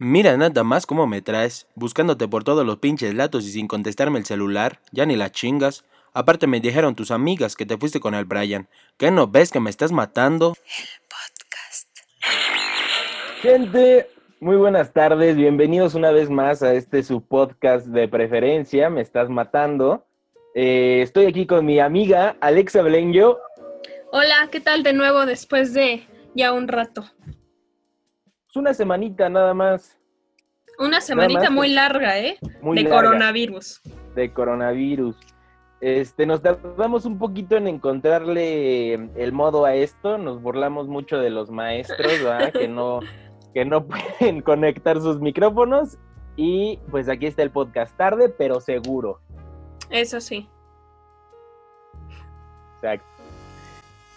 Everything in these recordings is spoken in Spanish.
Mira nada más cómo me traes, buscándote por todos los pinches latos y sin contestarme el celular, ya ni la chingas. Aparte me dijeron tus amigas que te fuiste con el Brian. ¿Qué no ves que me estás matando? Gente, muy buenas tardes, bienvenidos una vez más a este su podcast de preferencia, Me Estás Matando. Eh, estoy aquí con mi amiga Alexa Belenguio. Hola, ¿qué tal de nuevo después de ya un rato? Es una semanita nada más. Una semanita más, muy larga, ¿eh? muy de larga. coronavirus. de coronavirus. Este, nos tardamos un poquito en encontrarle el modo a esto, nos burlamos mucho de los maestros, ¿verdad? que no que no pueden conectar sus micrófonos y pues aquí está el podcast tarde, pero seguro. Eso sí. Exacto.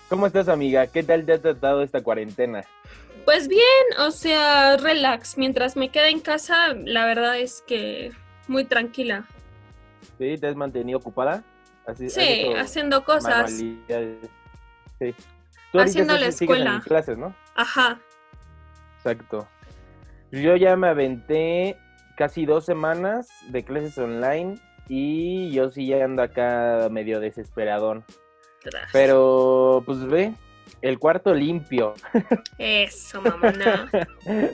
¿Cómo estás, amiga? ¿Qué tal te ha tratado esta cuarentena? Pues bien, o sea, relax. Mientras me quede en casa, la verdad es que muy tranquila. ¿Sí? ¿Te has mantenido ocupada? Así- Sí, haciendo cosas. Sí. Tú Haciendo la sigues en escuela. clases, ¿no? Ajá. Exacto. Yo ya me aventé casi dos semanas de clases online y yo sí ya ando acá medio desesperadón. Pero, pues ve, el cuarto limpio. Eso, mamona.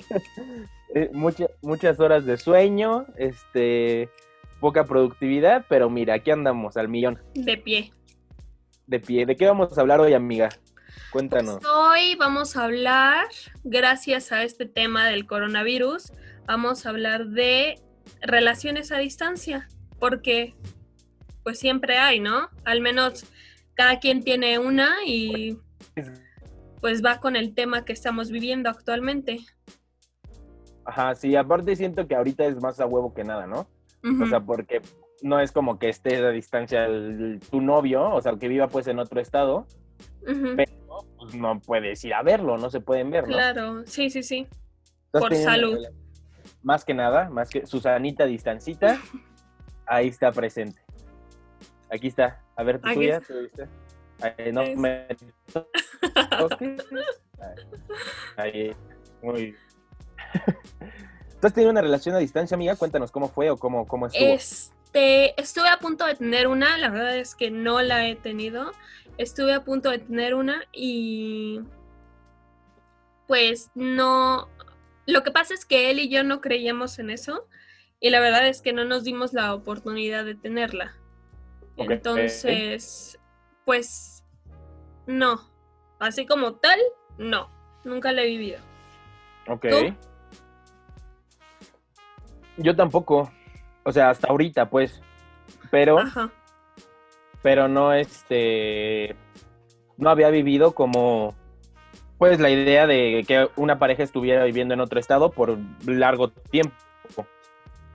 Eh, mucha- muchas horas de sueño, este, poca productividad, pero mira, aquí andamos al millón De pie. de pie. ¿De qué vamos a hablar hoy, amiga? Cuéntanos. Pues hoy vamos a hablar, gracias a este tema del coronavirus, vamos a hablar de relaciones a distancia, porque pues siempre hay, ¿no? Al menos cada quien tiene una y pues va con el tema que estamos viviendo actualmente. Ajá, sí, aparte siento que ahorita es más a huevo que nada, ¿no? O sea, porque no es como que esté a distancia el- tu novio, o sea, que viva pues en otro estado, pero pues no puedes ir a verlo, no se pueden ver, ¿no? Claro, sí, sí, sí. Por salud. Más que nada, más que Susanita distancita, ahí está presente. Aquí está. A ver, Aquí tuya, está. ¿tú? Ahí, no me toques. Ahí, ahí, muy bien. ¿Tú has tenido una relación a distancia, amiga? Cuéntanos cómo fue o cómo, cómo estuvo. Este, estuve a punto de tener una, la verdad es que no la he tenido. Estuve a punto de tener una y pues no. Lo que pasa es que él y yo no creíamos en eso y la verdad es que no nos dimos la oportunidad de tenerla. Ok. Entonces, pues no. Así como tal, no. Nunca la he vivido. Ok. ¿Tú? Yo tampoco. O sea, hasta ahorita, pues. Pero, Ajá. pero no, este. No había vivido como. Pues la idea de que una pareja estuviera viviendo en otro estado por largo tiempo.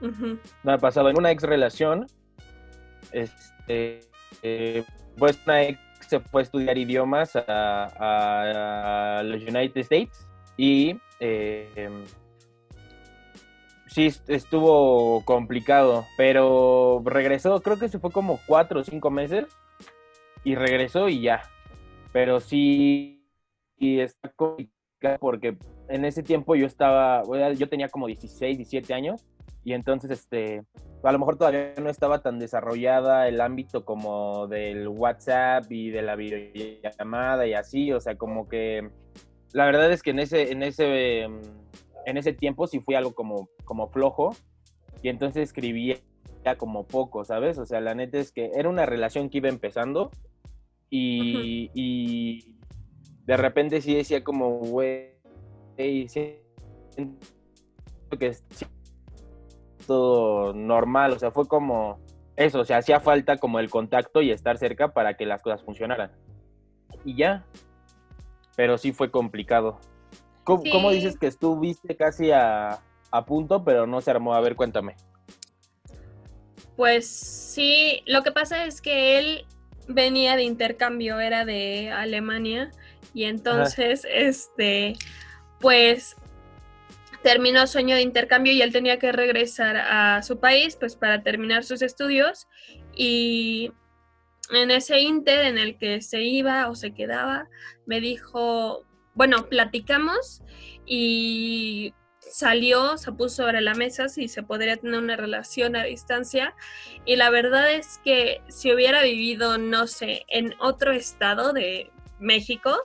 Ujú. No ha pasado en una ex relación. Este. eh, pues una ex se fue a estudiar idiomas a, los United States y eh, sí est- estuvo complicado, pero regresó, creo que se fue como cuatro o cinco meses y regresó y ya. Pero sí, y está complicado porque en ese tiempo yo estaba, yo tenía como 16, 17 años y entonces este a lo mejor todavía no estaba tan desarrollada el ámbito como del WhatsApp y de la videollamada y así, o sea, como que la verdad es que en ese en ese em, en ese tiempo sí fui algo como como flojo y entonces escribía como poco, ¿sabes? O sea, la neta es que era una relación que iba empezando y, y de repente sí decía como, güey, siento que todo normal, o sea, fue como eso, o sea, hacía falta como el contacto y estar cerca para que las cosas funcionaran. Y ya, pero sí fue complicado. ¿Cómo, Sí. cómo dices que estuviste casi a, a punto, pero no se armó? A ver, cuéntame. Pues sí, lo que pasa es que él venía de intercambio, era de Alemania y entonces, este, pues terminó su año de intercambio y él tenía que regresar a su país, pues para terminar sus estudios. Y en ese inter en el que se iba o se quedaba, me dijo, bueno, platicamos y salió, se puso sobre la mesa si se podría tener una relación a distancia. Y la verdad es que si hubiera vivido, no sé, en otro estado de México,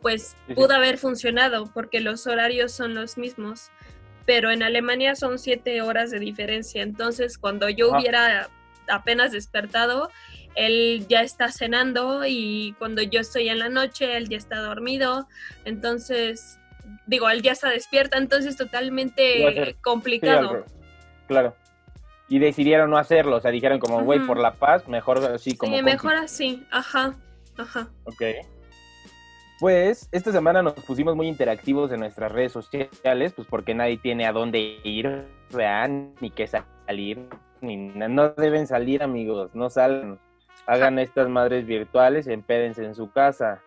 pues pudo haber funcionado porque los horarios son los mismos, pero en Alemania son siete horas de diferencia, entonces cuando yo hubiera apenas despertado, él ya está cenando y cuando yo estoy en la noche, él ya está dormido, entonces digo, él ya está despierta, entonces totalmente complicado. claro. Y decidieron no hacerlo, o sea, dijeron como, güey, por la paz, mejor así como... Sí, mejor así, ajá, ajá. Ok. Pues esta semana nos pusimos muy interactivos en nuestras redes sociales, pues porque nadie tiene a dónde ir, vean, ni qué salir, ni no deben salir, amigos, no salgan. Hagan estas madres virtuales, empédense en su casa.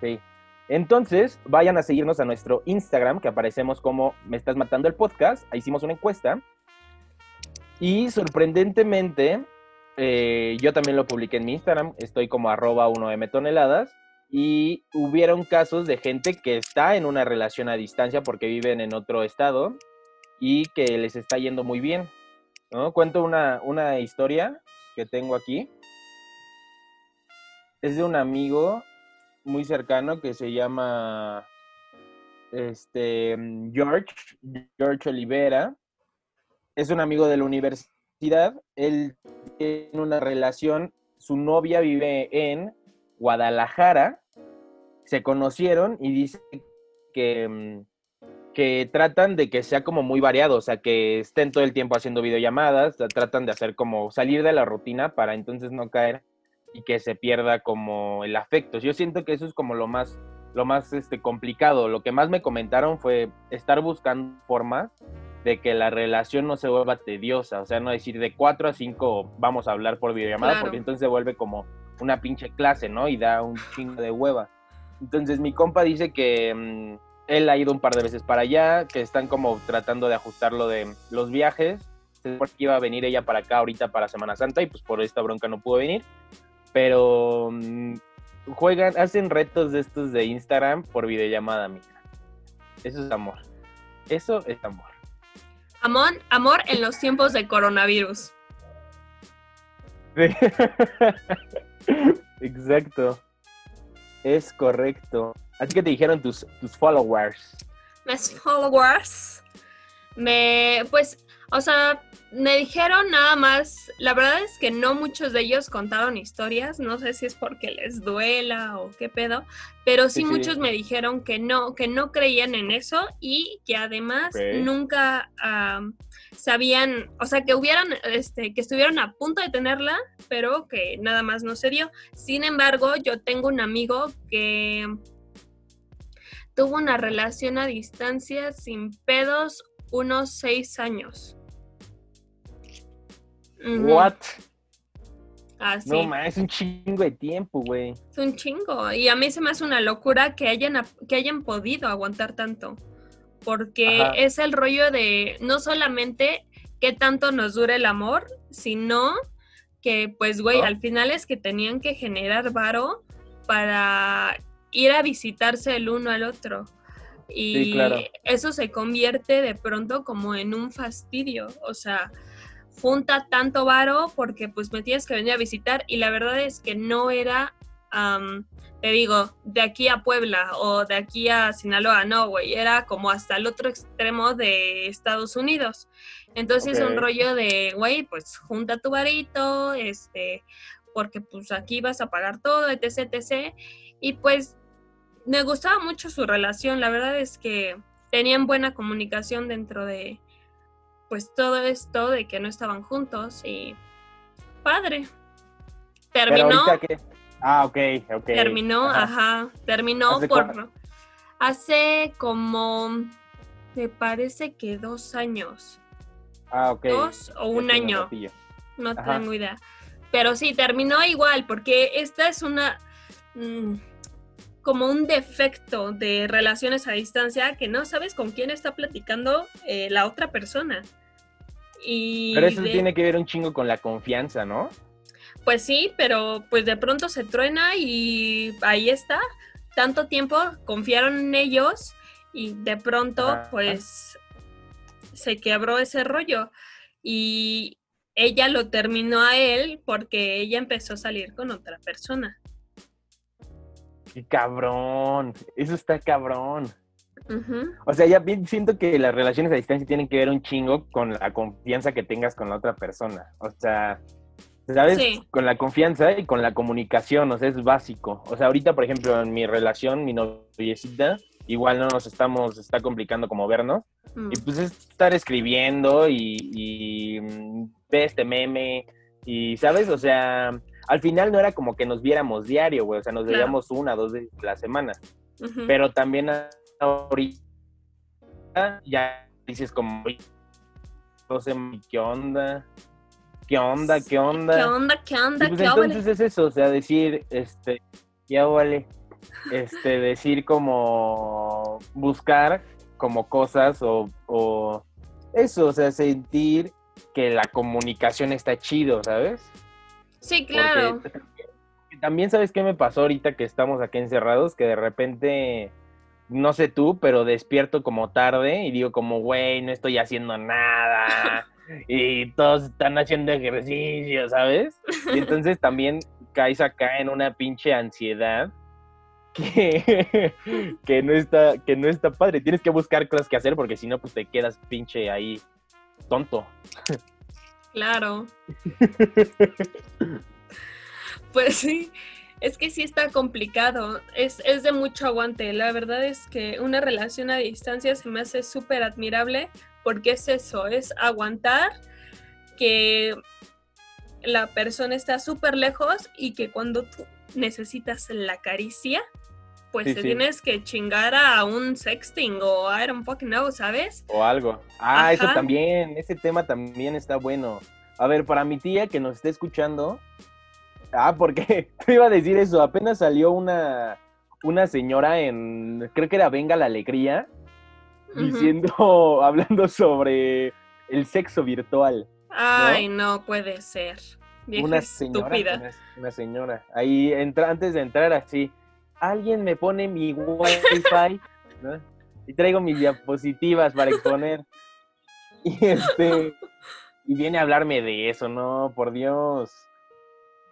Sí. Entonces, vayan a seguirnos a nuestro Instagram, que aparecemos como Me Estás Matando el Podcast. Ahí hicimos una encuesta. Y sorprendentemente, eh, yo también lo publiqué en mi Instagram. Estoy como arroba 1M toneladas. Y hubieron casos de gente que está en una relación a distancia porque viven en otro estado y que les está yendo muy bien. ¿no? Cuento una, una historia que tengo aquí. Es de un amigo muy cercano que se llama este, George, George Olivera. Es un amigo de la universidad. Él tiene una relación, su novia vive en Guadalajara. Se conocieron y dice que, mm, que tratan de que sea como muy variado, o sea, que estén todo el tiempo haciendo videollamadas, tratan de hacer como salir de la rutina para entonces no caer y que se pierda como el afecto. Yo siento que eso es como lo más, lo más este, complicado. Lo que más me comentaron fue estar buscando formas de que la relación no se vuelva tediosa, o sea, no decir de 4 a 5 vamos a hablar por videollamada, porque entonces se vuelve como una pinche clase, ¿no? Y da un chingo de hueva. Entonces mi compa dice que mm, él ha ido un par de veces para allá, que están como tratando de ajustar lo de los viajes. Se que iba a venir ella para acá ahorita para Semana Santa y pues por esta bronca no pudo venir pero mm, juegan, hacen retos de estos de Instagram por videollamada, mira. Eso es amor. Eso es amor. Amor, amor en los tiempos de coronavirus. Exacto. Es correcto. Así que te dijeron tus, tus followers. Mis followers. Me, pues, o sea, me dijeron nada más, la verdad es que no muchos de ellos contaron historias, no sé si es porque les duela o qué pedo, pero sí, muchos me dijeron que no, que no creían en eso y que además nunca sabían, o sea, que hubieran, este, que estuvieron a punto de tenerla, pero que nada más no se dio. Sin embargo, yo tengo un amigo que tuvo una relación a distancia sin pedos unos seis años. What? No, es un chingo de tiempo, güey. Es un chingo. Y a mí se me hace una locura que hayan, que hayan podido aguantar tanto. Porque es el rollo de no solamente qué tanto nos dure el amor, sino que, pues, güey, al final es que tenían que generar varo para ir a visitarse el uno al otro. Y eso se convierte de pronto como en un fastidio. O sea, junta tanto varo porque pues me tienes que venir a visitar y la verdad es que no era, te digo, de aquí a Puebla o de aquí a Sinaloa, no, güey, era como hasta el otro extremo de Estados Unidos. Entonces es un rollo de, güey, pues junta tu varito, este, porque pues aquí vas a pagar todo, etc, etc. Y pues me gustaba mucho su relación, la verdad es que tenían buena comunicación dentro de, pues todo esto de que no estaban juntos y padre. Terminó. Ah, ok, ok. Terminó, ajá, terminó por... Hace como, me parece que dos años. Ah, ok. Dos o un año. No tengo idea. Pero sí, terminó igual, porque esta es una... Mm, como un defecto de relaciones a distancia que no sabes con quién está platicando eh, la otra persona. Pero eso tiene que ver un chingo con la confianza, ¿no? Pues sí, pero pues de pronto se truena y ahí está. Tanto tiempo confiaron en ellos y de pronto pues se quebró ese rollo y ella lo terminó a él porque ella empezó a salir con otra persona. Qué cabrón, eso está cabrón. O sea, ya bien siento que las relaciones a distancia tienen que ver un chingo con la confianza que tengas con la otra persona. O sea, ¿sabes? Con la confianza y con la comunicación, o sea, es básico. O sea, ahorita, por ejemplo, en mi relación, mi noviecita, igual no nos estamos, está complicando como vernos. Mm. Y pues es estar escribiendo y, y mm, ve este meme y, ¿sabes? O sea, al final no era como que nos viéramos diario, güey, o sea, nos veíamos una, dos veces la semana. Pero también ahorita ya dices como, no sé, ¿qué onda? ¿Qué onda? ¿Qué onda? ¿Qué onda? ¿Qué onda? Pues entonces es eso, o sea, decir, este, ya vale, este, decir como buscar como cosas o, o eso, o sea, sentir que la comunicación está chido, ¿sabes? Sí, claro. también sabes qué me pasó ahorita que estamos aquí encerrados, que de repente, no sé tú, pero despierto como tarde y digo como, güey, no estoy haciendo nada. y todos están haciendo ejercicio, ¿sabes? Y entonces también caes acá en una pinche ansiedad que, que, no está, que no está padre. Tienes que buscar cosas que hacer porque si no, pues te quedas pinche ahí tonto. Claro. pues sí, es que sí está complicado, es, es, de mucho aguante. La verdad es que una relación a distancia se me hace súper admirable porque es eso, es aguantar que la persona está súper lejos y que cuando tú necesitas la caricia, pues te tienes que chingar a un sexting o don't fucking know, ¿sabes? O algo. Ah, eso también, ese tema también está bueno. A ver, para mi tía que nos esté escuchando, ah, porque te iba a decir eso, apenas salió una, una señora en, creo que era Venga la Alegría, diciendo, hablando sobre el sexo virtual. Ay, no puede ser. una señora, estúpida. Una, señora. Ahí entra, antes de entrar así, alguien me pone mi wifi, ¿no? Y traigo mis diapositivas para exponer. Y este, y viene a hablarme de eso, no, por Dios.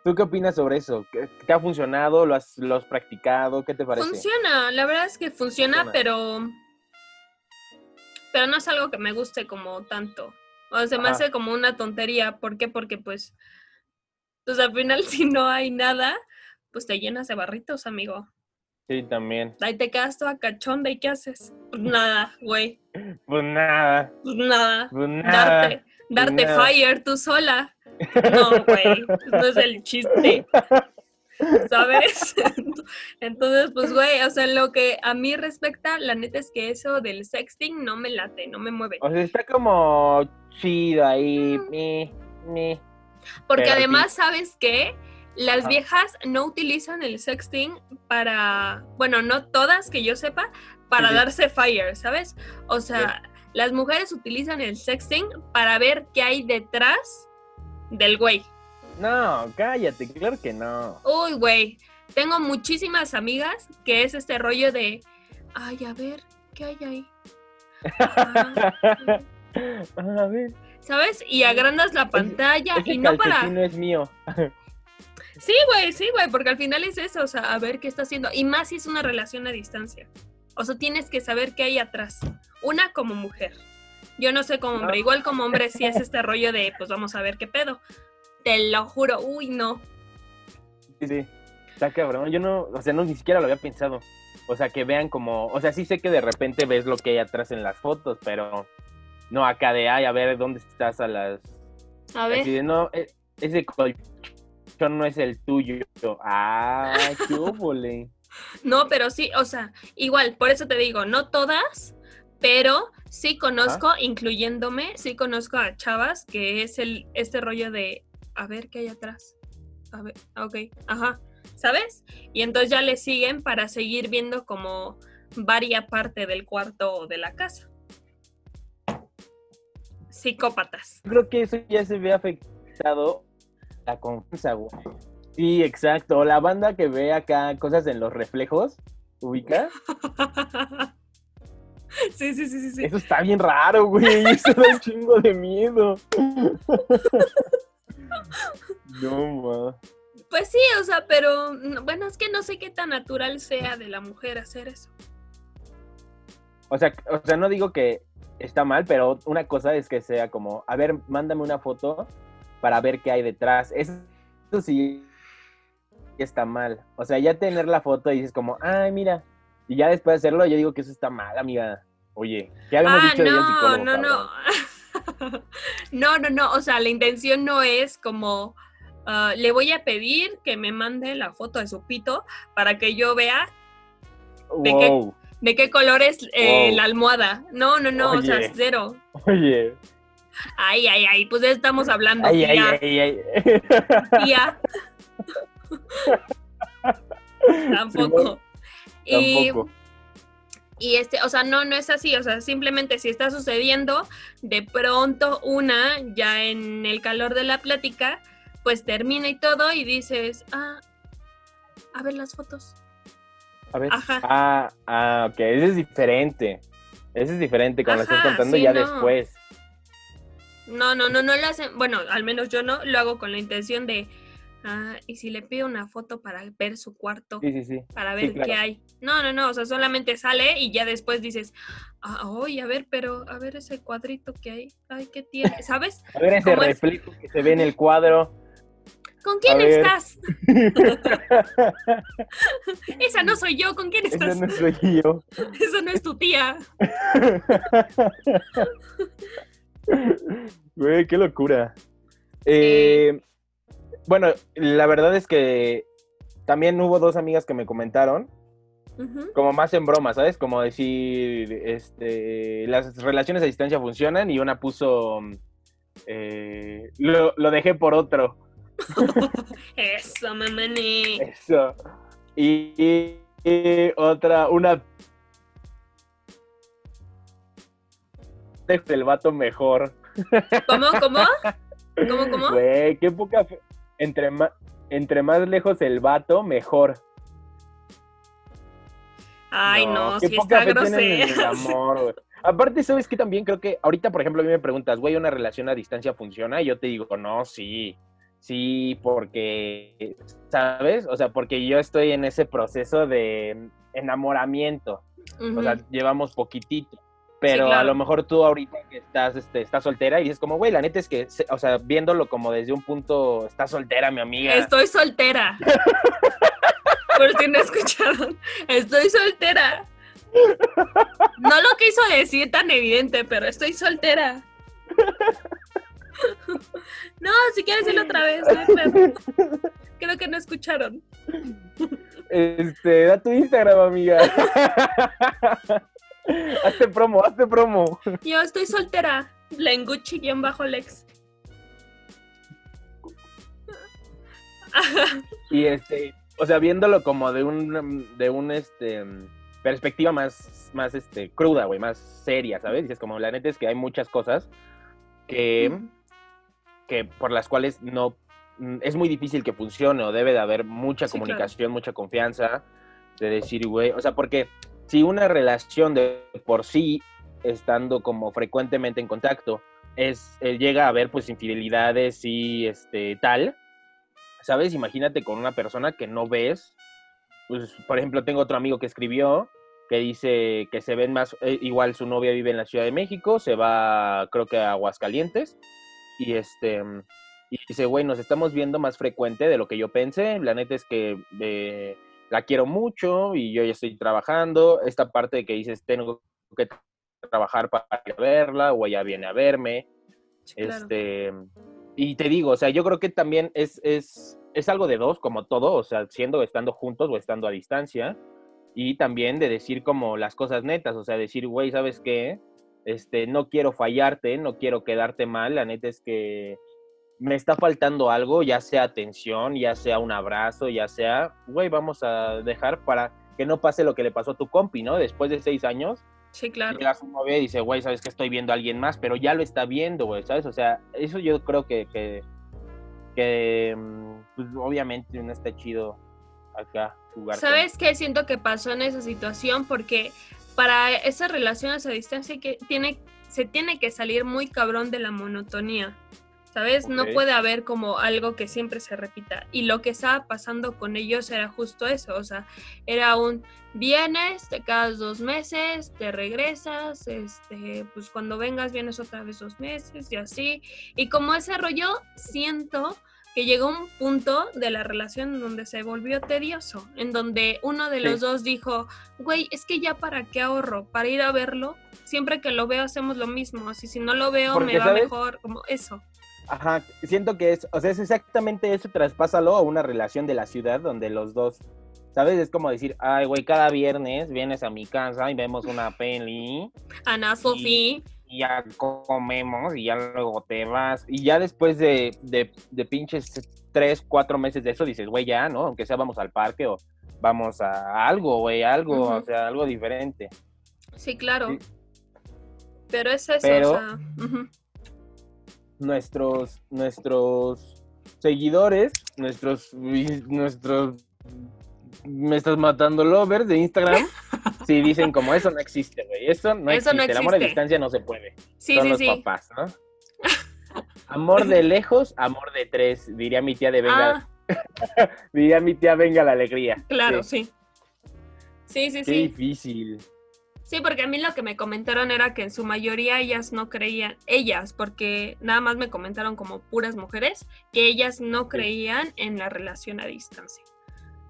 ¿Tú qué opinas sobre eso? ¿Te ha funcionado? ¿Lo has, lo has practicado? ¿Qué te parece? Funciona, la verdad es que funciona, pero pero no es algo que me guste como tanto. O sea, me hace como una tontería. ¿Por qué? Porque pues, pues al final si no hay nada, pues te llenas de barritos, amigo. Sí, también. Ahí te quedas toda cachonda y ¿qué haces? Pues nada, güey. Pues nada. Pues nada. Pues nada. Darte, darte fire tú sola. No, güey. No es el chiste. ¿Sabes? Entonces, pues, güey, o sea, lo que a mí respecta, la neta es que eso del sexting no me late, no me mueve. O sea, está como chido ahí. Mm. Porque además, ¿sabes qué? Las viejas no utilizan el sexting para, bueno, no todas que yo sepa, para darse fire, ¿sabes? O sea, las mujeres utilizan el sexting para ver qué hay detrás del güey. No, cállate, claro que no. Uy, güey, tengo muchísimas amigas que es este rollo de, ay, a ver, ¿qué hay ahí? a ver. ¿Sabes? Y agrandas la pantalla y no para... no es mío. Sí, güey, sí, güey, porque al final es eso, o sea, a ver qué está haciendo. Y más si es una relación a distancia. O sea, tienes que saber qué hay atrás. Una como mujer. Yo no sé como hombre. Igual como hombre sí es este rollo de, pues vamos a ver qué pedo. Te lo juro, uy, no. Sí, sí. Está cabrón. Yo no, o sea, no ni siquiera lo había pensado. O sea, que vean como, o sea, sí sé que de repente ves lo que hay atrás en las fotos, pero no acá de, ay, a ver dónde estás a las... A ver. de, no, e, ese no es el tuyo. Ah, qué óvole. no, pero sí, o sea, igual, por eso te digo, no todas, pero sí conozco, incluyéndome, sí conozco a chavas que es el este rollo de a ver qué hay atrás. A ver, ok, ajá, ¿sabes? Y entonces ya le siguen para seguir viendo como varia parte del cuarto o de la casa. Psicópatas. Creo que eso ya se ve afectado la confianza, güey. Sí, exacto. La banda que ve acá cosas en los reflejos, ¿ubica? Sí, sí, sí, sí, sí. Eso está bien raro, güey. Eso da un chingo de miedo. No, ma. Pues sí, o sea, pero mm, bueno, es que no sé qué tan natural sea de la mujer hacer eso. O sea, o sea, no digo que está mal, pero una cosa es que sea como, a ver, mándame una foto para ver qué hay detrás. Eso, eso sí está mal. O sea, ya tener la foto y dices como, ay, mira. Y ya después de hacerlo, yo digo que eso está mal, amiga. Oye, ¿qué habíamos Ah, dicho de no, psicólogo? no, no. cabrón? no, no, no. O sea, la intención no es como ah, le voy a pedir que me mande la foto de su pito para que yo vea ¿De qué? De qué color es eh, Wow. la almohada. No, no, no, o sea, cero. Oye. Ay, ay, ay, pues ya estamos hablando. Ay, ay, ay, ay. tía. Tampoco. Y, Tampoco. y este, o sea, no, no es así, o sea, simplemente si está sucediendo, de pronto una, ya en el calor de la plática, pues termina y todo y dices, ah, a ver las fotos. A ver. Ajá. Ah, ah, ok. Ese es diferente. Ese es diferente cuando lo estás Ajá, contando sí, ya no. después. No, no, no, no lo hacen, bueno, al menos yo no, lo hago con la intención de, ah, y si le pido una foto para ver su cuarto, Sí, sí, sí. para ver claro. qué hay. No, no, no, o sea, solamente sale y ya después dices, ah, oye, a ver, pero, a ver ese cuadrito que hay, ay, ¿qué tiene? ¿Sabes? A ver ese reflejo que se ve en el cuadro. ¿Con quién estás? Esa no soy yo, ¿con quién estás? no soy yo. Esa no es tu tía. Güey, qué locura. Eh, bueno, la verdad es que también hubo dos amigas que me comentaron, como más en broma, ¿sabes? Como decir, este, las relaciones a distancia funcionan y una puso, eh, lo, lo dejé por otro. Eso, mamani. Eso. Y, y- y otra, una... El vato mejor. ¿Cómo, cómo? ¿Cómo, cómo? Güey, qué poca fe- Entre más, entre más lejos el vato, mejor. Ay, no, qué sí poca está grosero. amor. Aparte, ¿sabes qué? También creo que ahorita, por ejemplo, a mí me preguntas, güey, ¿una relación a distancia funciona? Y yo te digo, no, sí. Sí, porque, ¿sabes? O sea, porque yo estoy en ese proceso de enamoramiento. O sea, llevamos poquitito. Pero claro. a lo mejor tú ahorita que estás, este, estás soltera y dices como, güey, la neta es que, o sea, viéndolo como desde un punto, estás soltera, mi amiga. Estoy soltera. Por si no escucharon. Estoy soltera. No lo quiso decir tan evidente, pero estoy soltera. No, si quieres decirlo otra vez. no. Creo que no escucharon. Este, da tu Instagram, amiga. hazte promo, hazte promo. Yo estoy soltera. Lenguchi-Lex. Y este, o sea, viéndolo como de un, de un, este, perspectiva más, más, este, cruda, güey, más seria, ¿sabes? Dices como, la neta es que hay muchas cosas que, que por las cuales no, mm, es muy difícil que funcione o debe de haber mucha Sí, claro. comunicación, mucha confianza, de decir, güey, o sea, porque si una relación de por sí, estando como frecuentemente en contacto, es, eh, llega a haber pues infidelidades y este tal, ¿sabes? Imagínate con una persona que no ves. Pues, por ejemplo, tengo otro amigo que escribió que dice que se ven más, eh, igual su novia vive en la Ciudad de México, se va creo que a Aguascalientes y este y dice, güey, nos estamos viendo más frecuente de lo que yo pensé. La neta es que eh, la quiero mucho y yo ya estoy trabajando. Esta parte de que dices, tengo que trabajar para verla o ella viene a verme. Claro. Este, y te digo, o sea, yo creo que también es, es, es algo de dos, como todo, o sea, siendo, estando juntos o estando a distancia, y también de decir como las cosas netas, o sea, decir, güey, ¿sabes qué? Este, no quiero fallarte, no quiero quedarte mal, la neta es que me está faltando algo, ya sea atención, ya sea un abrazo, ya sea, güey, vamos a dejar para que no pase lo que le pasó a tu compi, ¿no? Después de seis años, Sí, claro. llega su novia y dice, güey, sabes que estoy viendo a alguien más, pero ya lo está viendo, güey, ¿sabes? O sea, eso yo creo que, que, que, mm, pues, obviamente no está chido acá jugar. con- ¿Sabes qué siento que pasó en esa situación? Porque para esas relaciones a distancia que tiene, se tiene que salir muy cabrón de la monotonía. ¿Sabes? No Ok. puede haber como algo que siempre se repita. Y lo que estaba pasando con ellos era justo eso. O sea, era un vienes, te quedas dos meses, te regresas, este, pues cuando vengas vienes otra vez dos meses y así. Y como ese rollo, siento que llegó un punto de la relación en donde se volvió tedioso, en donde uno de Sí. los dos dijo, güey, es que ya para qué ahorro, para ir a verlo, siempre que lo veo hacemos lo mismo, así si no lo veo Porque, me va ¿sabes? mejor, como eso. Ajá, siento que es, o sea, es exactamente eso, traspásalo a una relación de la ciudad donde los dos, ¿sabes? Es como decir, ay, güey, cada viernes vienes a mi casa y vemos una peli Ana Sofía, y ya comemos y ya luego te vas. Y ya después de, de, de pinches tres, cuatro meses de eso dices, güey, ya, ¿no? Aunque sea vamos al parque o vamos a algo, güey, algo, o sea, algo diferente. sí, claro. Sí. Pero es eso, Pero- o sea. Nuestros, nuestros seguidores, nuestros, nuestros, me estás matando lovers de Instagram, sí dicen como eso no existe, güey, eso no Eso existe, no el amor a distancia no se puede, sí, son sí, los sí. papás, ¿no? Amor de lejos, amor de tres, diría mi tía de venga, Ah, diría mi tía venga la alegría. claro, Sí, sí. Sí, sí, Qué sí. difícil. Sí, porque a mí lo que me comentaron era que en su mayoría ellas no creían, ellas, porque nada más me comentaron como puras mujeres, que ellas no creían en la relación a distancia.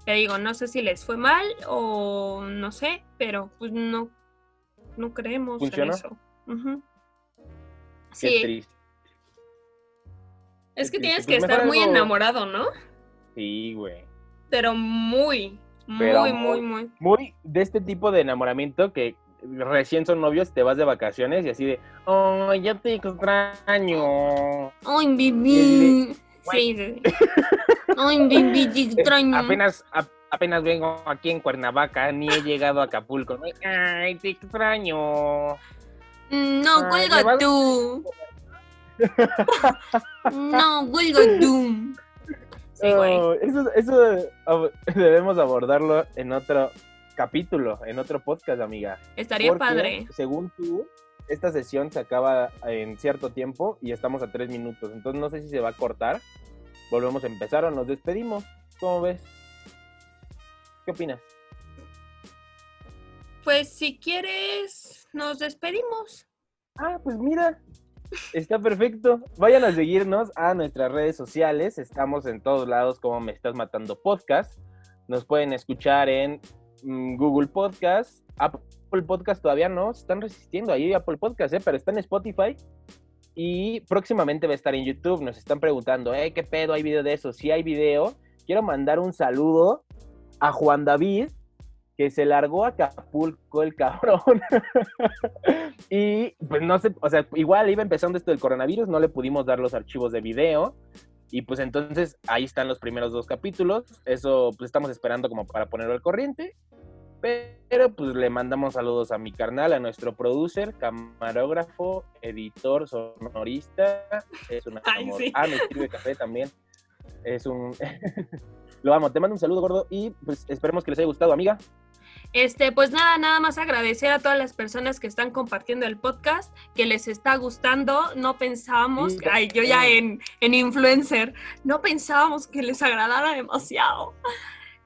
Te digo, no sé si les fue mal o no sé, pero pues no, no creemos en eso. Sí, triste. es que tienes Pues que estar muy algo- enamorado, ¿no? Sí, güey. Pero muy, muy, Pero muy, muy- muy. muy de este tipo de enamoramiento que recién son novios, te vas de vacaciones y así de, oh, ya te extraño. Ay. Güey. Sí. Ay, baby, te extraño. Apenas, a- apenas vengo aquí en Cuernavaca, ni he llegado a Acapulco. Ay, te extraño. Mm, No, Ay, cuelga tú. No, cuelga tú. Sí, güey. Eso, eso debemos abordarlo en otro capítulo, en otro podcast, amiga. Estaría Porque, padre. Según tú, esta sesión se acaba en cierto tiempo y estamos a tres minutos. Entonces no sé si se va a cortar. Volvemos a empezar o nos despedimos. ¿Cómo ves? ¿Qué opinas? Pues si quieres, nos despedimos. Ah, pues mira, está perfecto. Vayan a seguirnos a nuestras redes sociales. Estamos en todos lados como Me Estás Matando Podcast. Nos pueden escuchar en Google Podcast. Apple Podcast todavía no, se están resistiendo ahí Apple Podcast, ¿eh? pero está en Spotify. Y próximamente va a estar en YouTube. Nos están preguntando. ¿Qué pedo? ¿Hay video de eso? Sí hay video. Quiero mandar un saludo a Juan David, que se largó a Acapulco el cabrón. y pues no sé, o sea, igual iba empezando esto del coronavirus, no le pudimos dar los archivos de video. Y pues entonces ahí están los primeros dos capítulos. Eso pues estamos esperando como para ponerlo al corriente. Pero pues le mandamos saludos a mi carnal, a nuestro producer, camarógrafo, editor, sonorista. Es un Ay, amor. sí. Ah, me escribe café también. Es un... Lo amo. Te mando un saludo, gordo. Y pues esperemos que les haya gustado, amiga. Este, pues nada, nada más agradecer a todas las personas que están compartiendo el podcast, que les está gustando. No pensábamos, ay, yo ya en, en influencer, no pensábamos que les agradara demasiado.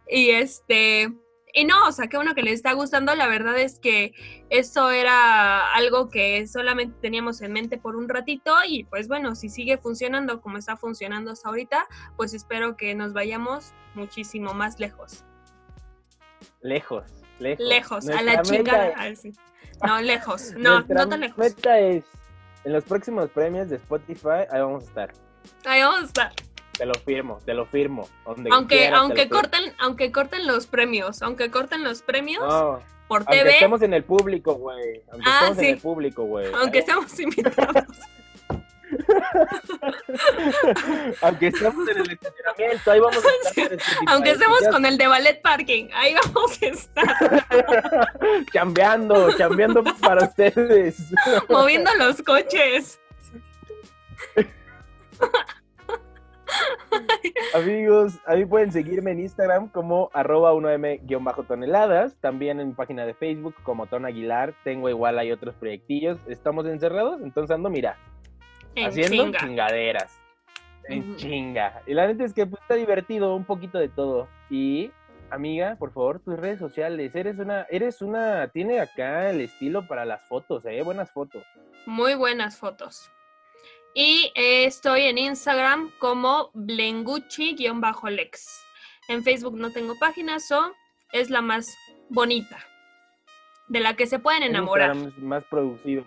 Y este, y no, o sea, qué bueno que les está gustando. La verdad es que esto era algo que solamente teníamos en mente por un ratito y pues bueno, si sigue funcionando como está funcionando hasta ahorita, pues espero que nos vayamos muchísimo más lejos. Lejos, lejos. Lejos, a la sí. No, lejos. No, no tan lejos. meta es, en los próximos premios de Spotify, ahí vamos a estar. Ahí vamos a estar. Te lo firmo, te lo firmo. donde Aunque, aunque firmo. corten, aunque corten los premios, aunque corten los premios No, por aunque TV, estemos en el público, güey. Aunque Ah, estemos sí. en el público, güey. aunque seamos invitados. Aunque estemos en el estacionamiento, ahí vamos a estar. Aunque estemos con el de ballet parking, ahí vamos a estar chambeando, chambeando para ustedes. moviendo los coches. Amigos, a mí pueden seguirme en Instagram como arroba 1m-toneladas, también en mi página de Facebook como Ton Aguilar, tengo igual hay otros proyectillos, estamos encerrados, entonces ando, mira, En haciendo chinga. chingaderas, en chinga. Y la neta es que pues, está divertido, un poquito de todo. Y, amiga, por favor, tus redes sociales, eres una, eres una, tiene acá el estilo para las fotos, eh, buenas fotos. Muy buenas fotos. Y eh, estoy en Instagram como blenguchi-lex. En Facebook no tengo páginas, so es la más bonita. De la que se pueden En enamorar. Instagram es más producido.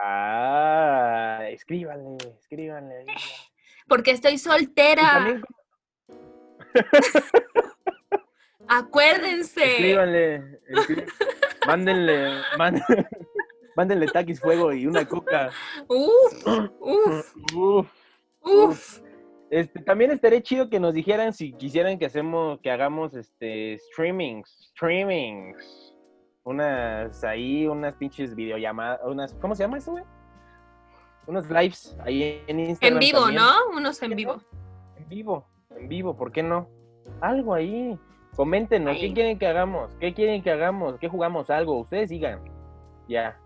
Ah, escríbanle, escríbanle. Porque estoy soltera. Acuérdense. escríbanle, escrí- mándenle, mán- mándenle taquis fuego y una coca. Uf, uf, Uf. uf. Este, también estaría chido que nos dijeran si quisieran que hacemos, que hagamos este streamings, streamings. Unas ahí, unas pinches videollamadas, unas, ¿cómo se llama eso, güey? Unos lives ahí en Instagram. En vivo, también. ¿no? Unos en vivo. En vivo, en vivo, ¿por qué no? Algo ahí. Coméntenos, Ahí. ¿qué quieren que hagamos? ¿Qué quieren que hagamos? ¿Qué jugamos? Algo, ustedes digan. Ya,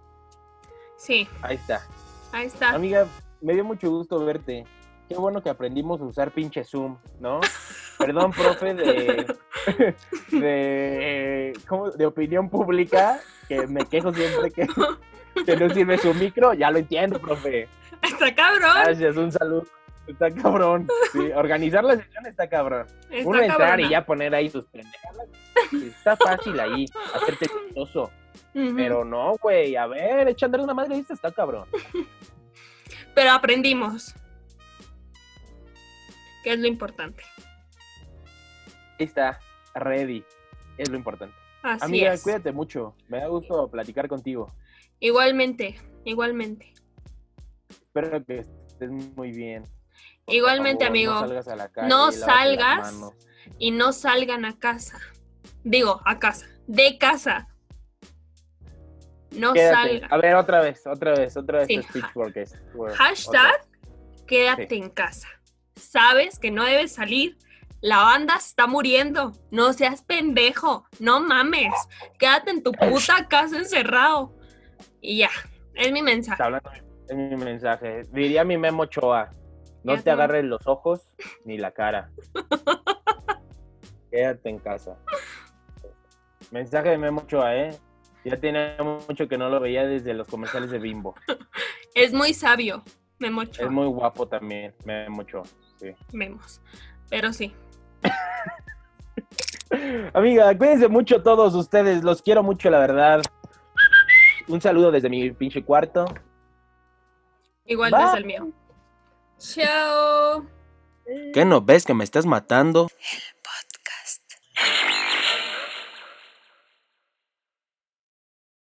Sí, ahí está. ahí está. Amiga, me dio mucho gusto verte. Qué bueno que aprendimos a usar pinche Zoom, ¿no? Perdón, profe, de, de, ¿cómo? de opinión pública, que me quejo siempre que, que no sirve su micro. Ya lo entiendo, profe. Está cabrón. Gracias, un saludo. Está cabrón. Sí, organizar la sesión está cabrón. Está Uno entrar cabrona. y ya poner ahí sus pendejadas. Está fácil ahí, hacerte chistoso. Pero no, güey, a ver, echándole una madre, está cabrón. Pero aprendimos. Que es lo importante. Ahí está, ready. Es lo importante. Así Amiga, es. cuídate mucho. Me da gusto platicar contigo. Igualmente, igualmente. Espero que estés muy bien. Por Igualmente, favor, amigo. No salgas a la calle. No lávate las salgas. manos. Y no salgan a casa. Digo, a casa. De casa. No Quédate. salgan. A ver, otra vez, otra vez, otra vez. Sí, Hashtag otra quédate Sí. en casa. Sabes que no debes salir. La banda está muriendo. No seas pendejo. No mames. Quédate en tu puta casa encerrado. Y ya. Es mi mensaje. Hablando es mi mensaje. Diría mi Memo Choa. No te agarres los ojos ni la cara. Quédate en casa. Mensaje de Memo Choa, ¿eh? Ya tiene mucho que no lo veía desde los comerciales de Bimbo. Es muy sabio. Memo Ochoa. Es muy guapo también, Memo Choa. Sí. Memos. Pero sí. Amiga, cuídense mucho todos ustedes. Los quiero mucho, la verdad. Un saludo desde mi pinche cuarto. Igual Bye. desde el mío. Chao. ¿Qué no ves que me estás matando?